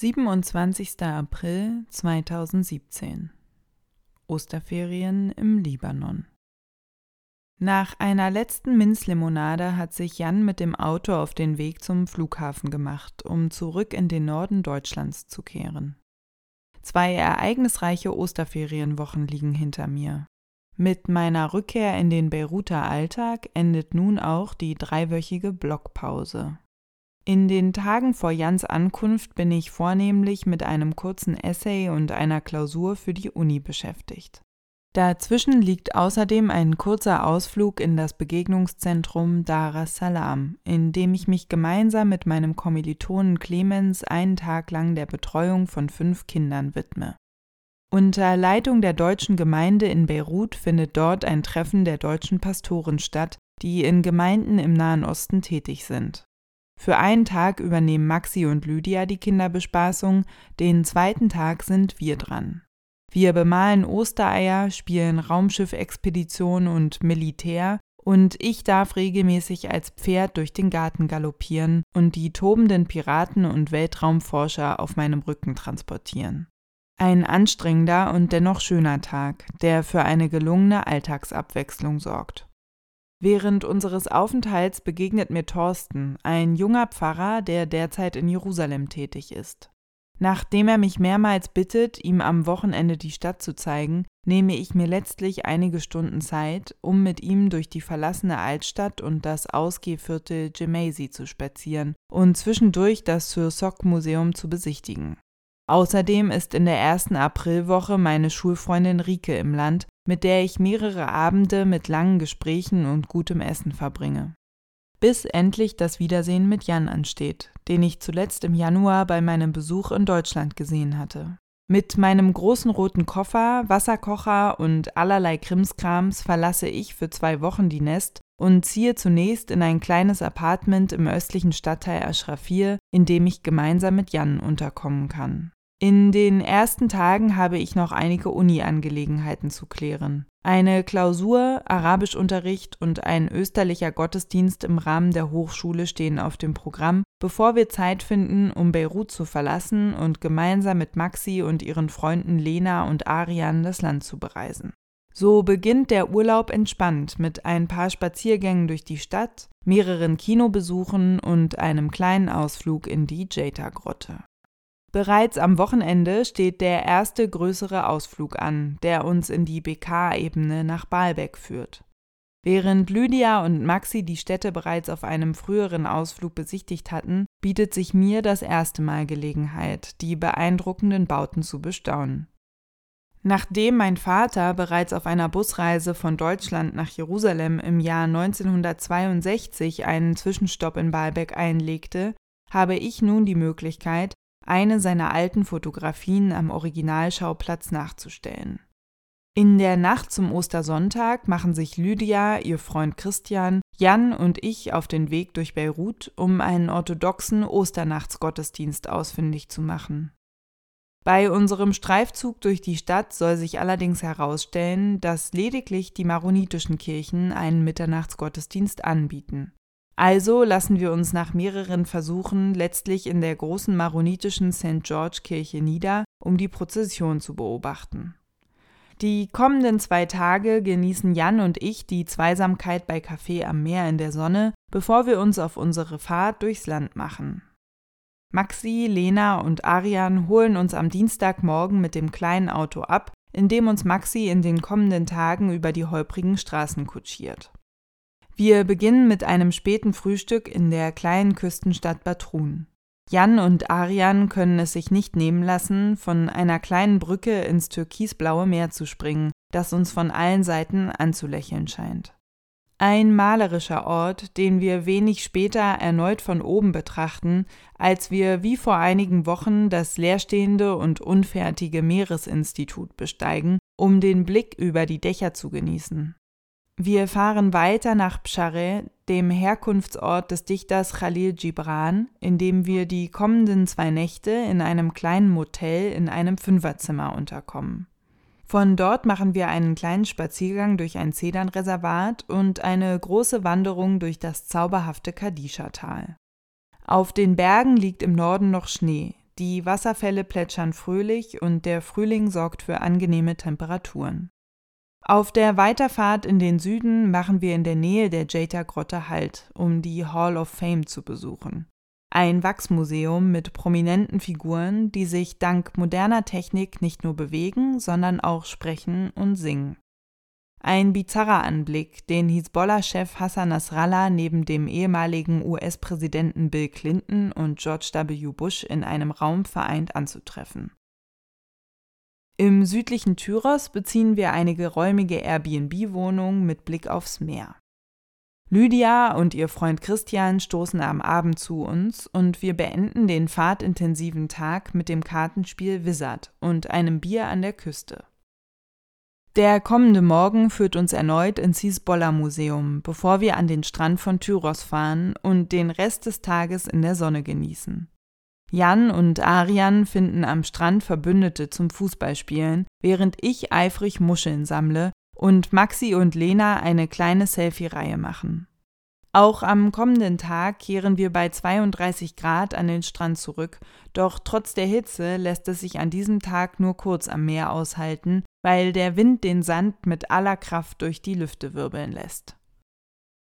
27. April 2017 Osterferien im Libanon Nach einer letzten Minzlimonade hat sich Jan mit dem Auto auf den Weg zum Flughafen gemacht, um zurück in den Norden Deutschlands zu kehren. Zwei ereignisreiche Osterferienwochen liegen hinter mir. Mit meiner Rückkehr in den Beiruter Alltag endet nun auch die dreiwöchige Blockpause. In den Tagen vor Jans Ankunft bin ich vornehmlich mit einem kurzen Essay und einer Klausur für die Uni beschäftigt. Dazwischen liegt außerdem ein kurzer Ausflug in das Begegnungszentrum Dar es Salaam, in dem ich mich gemeinsam mit meinem Kommilitonen Clemens einen Tag lang der Betreuung von fünf Kindern widme. Unter Leitung der deutschen Gemeinde in Beirut findet dort ein Treffen der deutschen Pastoren statt, die in Gemeinden im Nahen Osten tätig sind. Für einen Tag übernehmen Maxi und Lydia die Kinderbespaßung, den zweiten Tag sind wir dran. Wir bemalen Ostereier, spielen Raumschiffexpedition und Militär und ich darf regelmäßig als Pferd durch den Garten galoppieren und die tobenden Piraten und Weltraumforscher auf meinem Rücken transportieren. Ein anstrengender und dennoch schöner Tag, der für eine gelungene Alltagsabwechslung sorgt. Während unseres Aufenthalts begegnet mir Thorsten, ein junger Pfarrer, der derzeit in Jerusalem tätig ist. Nachdem er mich mehrmals bittet, ihm am Wochenende die Stadt zu zeigen, nehme ich mir letztlich einige Stunden Zeit, um mit ihm durch die verlassene Altstadt und das Ausgehviertel Gemasi zu spazieren und zwischendurch das Sur-Soc-Museum zu besichtigen. Außerdem ist in der ersten Aprilwoche meine Schulfreundin Rike im Land, mit der ich mehrere Abende mit langen Gesprächen und gutem Essen verbringe. Bis endlich das Wiedersehen mit Jan ansteht, den ich zuletzt im Januar bei meinem Besuch in Deutschland gesehen hatte. Mit meinem großen roten Koffer, Wasserkocher und allerlei Krimskrams verlasse ich für zwei Wochen die Nest und ziehe zunächst in ein kleines Apartment im östlichen Stadtteil Ashrafir, in dem ich gemeinsam mit Jan unterkommen kann. In den ersten Tagen habe ich noch einige Uni-Angelegenheiten zu klären. Eine Klausur, Arabischunterricht und ein österlicher Gottesdienst im Rahmen der Hochschule stehen auf dem Programm, bevor wir Zeit finden, um Beirut zu verlassen und gemeinsam mit Maxi und ihren Freunden Lena und Arian das Land zu bereisen. So beginnt der Urlaub entspannt mit ein paar Spaziergängen durch die Stadt, mehreren Kinobesuchen und einem kleinen Ausflug in die Jeta-Grotte. Bereits am Wochenende steht der erste größere Ausflug an, der uns in die BK-Ebene nach Baalbek führt. Während Lydia und Maxi die Städte bereits auf einem früheren Ausflug besichtigt hatten, bietet sich mir das erste Mal Gelegenheit, die beeindruckenden Bauten zu bestaunen. Nachdem mein Vater bereits auf einer Busreise von Deutschland nach Jerusalem im Jahr 1962 einen Zwischenstopp in Baalbek einlegte, habe ich nun die Möglichkeit, eine seiner alten Fotografien am Originalschauplatz nachzustellen. In der Nacht zum Ostersonntag machen sich Lydia, ihr Freund Christian, Jan und ich auf den Weg durch Beirut, um einen orthodoxen Osternachtsgottesdienst ausfindig zu machen. Bei unserem Streifzug durch die Stadt soll sich allerdings herausstellen, dass lediglich die maronitischen Kirchen einen Mitternachtsgottesdienst anbieten. Also lassen wir uns nach mehreren Versuchen letztlich in der großen maronitischen St. George Kirche nieder, um die Prozession zu beobachten. Die kommenden zwei Tage genießen Jan und ich die Zweisamkeit bei Kaffee am Meer in der Sonne, bevor wir uns auf unsere Fahrt durchs Land machen. Maxi, Lena und Arian holen uns am Dienstagmorgen mit dem kleinen Auto ab, in dem uns Maxi in den kommenden Tagen über die holprigen Straßen kutschiert. Wir beginnen mit einem späten Frühstück in der kleinen Küstenstadt Batrun. Jan und Arian können es sich nicht nehmen lassen, von einer kleinen Brücke ins türkisblaue Meer zu springen, das uns von allen Seiten anzulächeln scheint. Ein malerischer Ort, den wir wenig später erneut von oben betrachten, als wir wie vor einigen Wochen das leerstehende und unfertige Meeresinstitut besteigen, um den Blick über die Dächer zu genießen. Wir fahren weiter nach Pschare, dem Herkunftsort des Dichters Khalil Gibran, in dem wir die kommenden zwei Nächte in einem kleinen Motel in einem Fünferzimmer unterkommen. Von dort machen wir einen kleinen Spaziergang durch ein Zedernreservat und eine große Wanderung durch das zauberhafte Kadischa-Tal. Auf den Bergen liegt im Norden noch Schnee, Die Wasserfälle plätschern fröhlich und der Frühling sorgt für angenehme Temperaturen. Auf der Weiterfahrt in den Süden machen wir in der Nähe der Jeta-Grotte Halt, um die Hall of Fame zu besuchen. Ein Wachsmuseum mit prominenten Figuren, die sich dank moderner Technik nicht nur bewegen, sondern auch sprechen und singen. Ein bizarrer Anblick, den Hisbollah-Chef Hassan Nasrallah neben dem ehemaligen US-Präsidenten Bill Clinton und George W. Bush in einem Raum vereint anzutreffen. Im südlichen Tyros beziehen wir einige räumige Airbnb-Wohnungen mit Blick aufs Meer. Lydia und ihr Freund Christian stoßen am Abend zu uns und wir beenden den fahrtintensiven Tag mit dem Kartenspiel Wizard und einem Bier an der Küste. Der kommende Morgen führt uns erneut ins Hisbollah Museum, bevor wir an den Strand von Tyros fahren und den Rest des Tages in der Sonne genießen. Jan und Arian finden am Strand Verbündete zum Fußballspielen, während ich eifrig Muscheln sammle und Maxi und Lena eine kleine Selfie-Reihe machen. Auch am kommenden Tag kehren wir bei 32 Grad an den Strand zurück, doch trotz der Hitze lässt es sich an diesem Tag nur kurz am Meer aushalten, weil der Wind den Sand mit aller Kraft durch die Lüfte wirbeln lässt.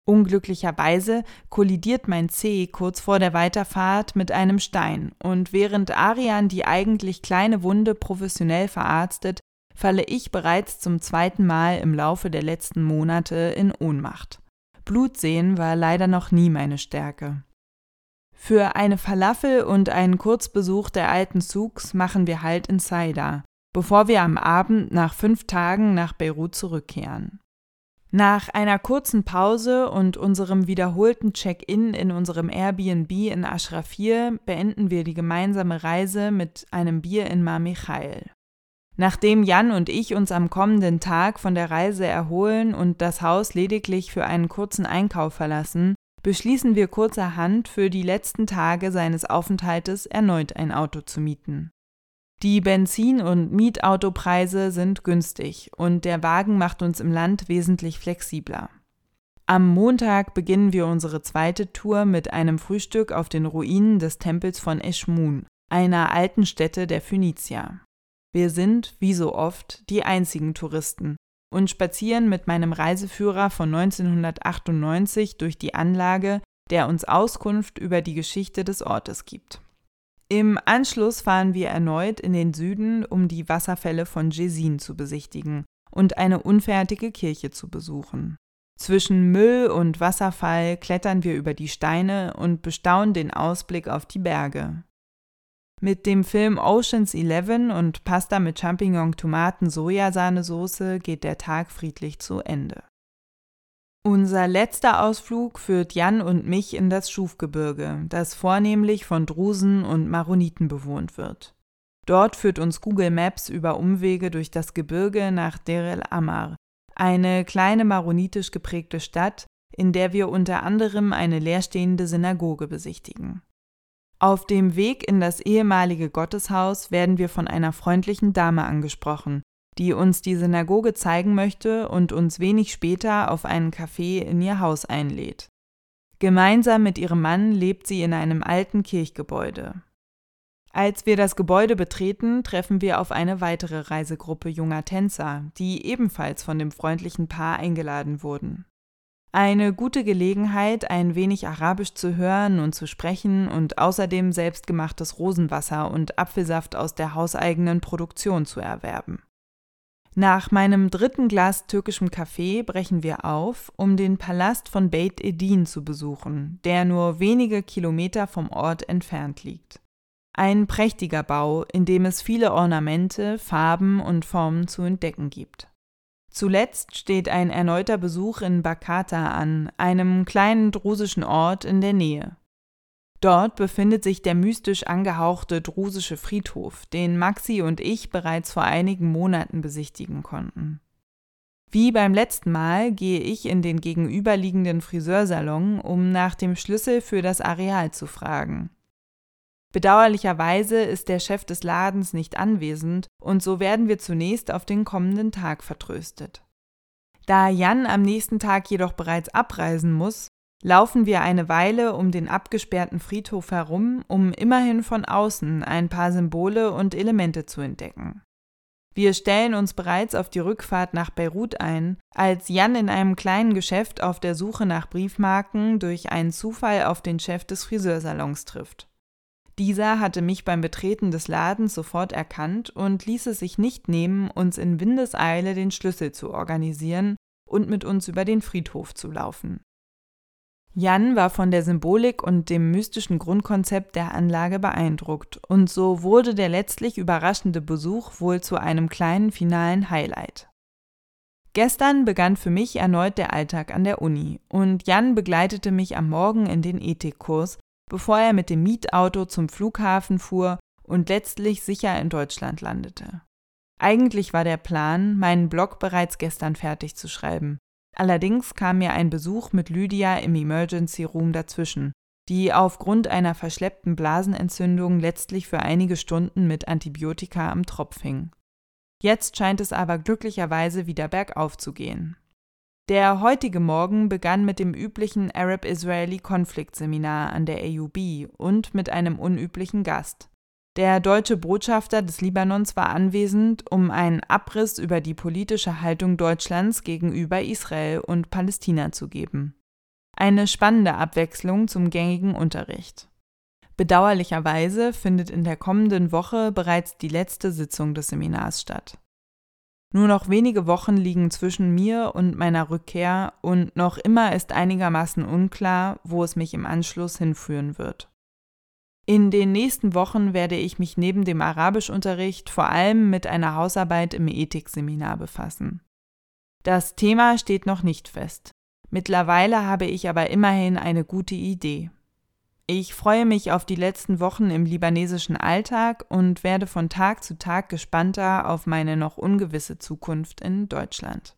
Unglücklicherweise kollidiert mein Zeh kurz vor der Weiterfahrt mit einem Stein, und während Arian die eigentlich kleine Wunde professionell verarztet, falle ich bereits zum zweiten Mal im Laufe der letzten Monate in Ohnmacht. Blutsehen war leider noch nie meine Stärke. Für eine Falafel und einen Kurzbesuch der alten Souks machen wir Halt in Saida, bevor wir am Abend nach fünf Tagen nach Beirut zurückkehren. Nach einer kurzen Pause und unserem wiederholten Check-in in unserem Airbnb in Ashrafir beenden wir die gemeinsame Reise mit einem Bier in Mar Michael. Nachdem Jan und ich uns am kommenden Tag von der Reise erholen und das Haus lediglich für einen kurzen Einkauf verlassen, beschließen wir kurzerhand für die letzten Tage seines Aufenthaltes erneut ein Auto zu mieten. Die Benzin- und Mietautopreise sind günstig und der Wagen macht uns im Land wesentlich flexibler. Am Montag beginnen wir unsere zweite Tour mit einem Frühstück auf den Ruinen des Tempels von Eschmun, einer alten Stätte der Phönizier. Wir sind, wie so oft, die einzigen Touristen und spazieren mit meinem Reiseführer von 1998 durch die Anlage, der uns Auskunft über die Geschichte des Ortes gibt. Im Anschluss fahren wir erneut in den Süden, um die Wasserfälle von Jesin zu besichtigen und eine unfertige Kirche zu besuchen. Zwischen Müll und Wasserfall klettern wir über die Steine und bestaunen den Ausblick auf die Berge. Mit dem Film Oceans 11 und Pasta mit Champignon, Tomaten, Sojasahnesoße geht der Tag friedlich zu Ende. Unser letzter Ausflug führt Jan und mich in das Schufgebirge, das vornehmlich von Drusen und Maroniten bewohnt wird. Dort führt uns Google Maps über Umwege durch das Gebirge nach Der el Amar, eine kleine maronitisch geprägte Stadt, in der wir unter anderem eine leerstehende Synagoge besichtigen. Auf dem Weg in das ehemalige Gotteshaus werden wir von einer freundlichen Dame angesprochen, die uns die Synagoge zeigen möchte und uns wenig später auf einen Café in ihr Haus einlädt. Gemeinsam mit ihrem Mann lebt sie in einem alten Kirchgebäude. Als wir das Gebäude betreten, treffen wir auf eine weitere Reisegruppe junger Tänzer, die ebenfalls von dem freundlichen Paar eingeladen wurden. Eine gute Gelegenheit, ein wenig Arabisch zu hören und zu sprechen und außerdem selbstgemachtes Rosenwasser und Apfelsaft aus der hauseigenen Produktion zu erwerben. Nach meinem dritten Glas türkischem Kaffee brechen wir auf, um den Palast von Beit Edin zu besuchen, der nur wenige Kilometer vom Ort entfernt liegt. Ein prächtiger Bau, in dem es viele Ornamente, Farben und Formen zu entdecken gibt. Zuletzt steht ein erneuter Besuch in Bakata an, einem kleinen drusischen Ort in der Nähe. Dort befindet sich der mystisch angehauchte Drusische Friedhof, den Maxi und ich bereits vor einigen Monaten besichtigen konnten. Wie beim letzten Mal gehe ich in den gegenüberliegenden Friseursalon, um nach dem Schlüssel für das Areal zu fragen. Bedauerlicherweise ist der Chef des Ladens nicht anwesend und so werden wir zunächst auf den kommenden Tag vertröstet. Da Jan am nächsten Tag jedoch bereits abreisen muss, laufen wir eine Weile um den abgesperrten Friedhof herum, um immerhin von außen ein paar Symbole und Elemente zu entdecken. Wir stellen uns bereits auf die Rückfahrt nach Beirut ein, als Jan in einem kleinen Geschäft auf der Suche nach Briefmarken durch einen Zufall auf den Chef des Friseursalons trifft. Dieser hatte mich beim Betreten des Ladens sofort erkannt und ließ es sich nicht nehmen, uns in Windeseile den Schlüssel zu organisieren und mit uns über den Friedhof zu laufen. Jan war von der Symbolik und dem mystischen Grundkonzept der Anlage beeindruckt, und so wurde der letztlich überraschende Besuch wohl zu einem kleinen finalen Highlight. Gestern begann für mich erneut der Alltag an der Uni, und Jan begleitete mich am Morgen in den Ethikkurs, bevor er mit dem Mietauto zum Flughafen fuhr und letztlich sicher in Deutschland landete. Eigentlich war der Plan, meinen Blog bereits gestern fertig zu schreiben, Allerdings kam mir ein Besuch mit Lydia im Emergency Room dazwischen, die aufgrund einer verschleppten Blasenentzündung letztlich für einige Stunden mit Antibiotika am Tropf hing. Jetzt scheint es aber glücklicherweise wieder bergauf zu gehen. Der heutige Morgen begann mit dem üblichen Arab-Israeli-Konfliktseminar an der AUB und mit einem unüblichen Gast. Der deutsche Botschafter des Libanons war anwesend, um einen Abriss über die politische Haltung Deutschlands gegenüber Israel und Palästina zu geben. Eine spannende Abwechslung zum gängigen Unterricht. Bedauerlicherweise findet in der kommenden Woche bereits die letzte Sitzung des Seminars statt. Nur noch wenige Wochen liegen zwischen mir und meiner Rückkehr und noch immer ist einigermaßen unklar, wo es mich im Anschluss hinführen wird. In den nächsten Wochen werde ich mich neben dem Arabischunterricht vor allem mit einer Hausarbeit im Ethikseminar befassen. Das Thema steht noch nicht fest. Mittlerweile habe ich aber immerhin eine gute Idee. Ich freue mich auf die letzten Wochen im libanesischen Alltag und werde von Tag zu Tag gespannter auf meine noch ungewisse Zukunft in Deutschland.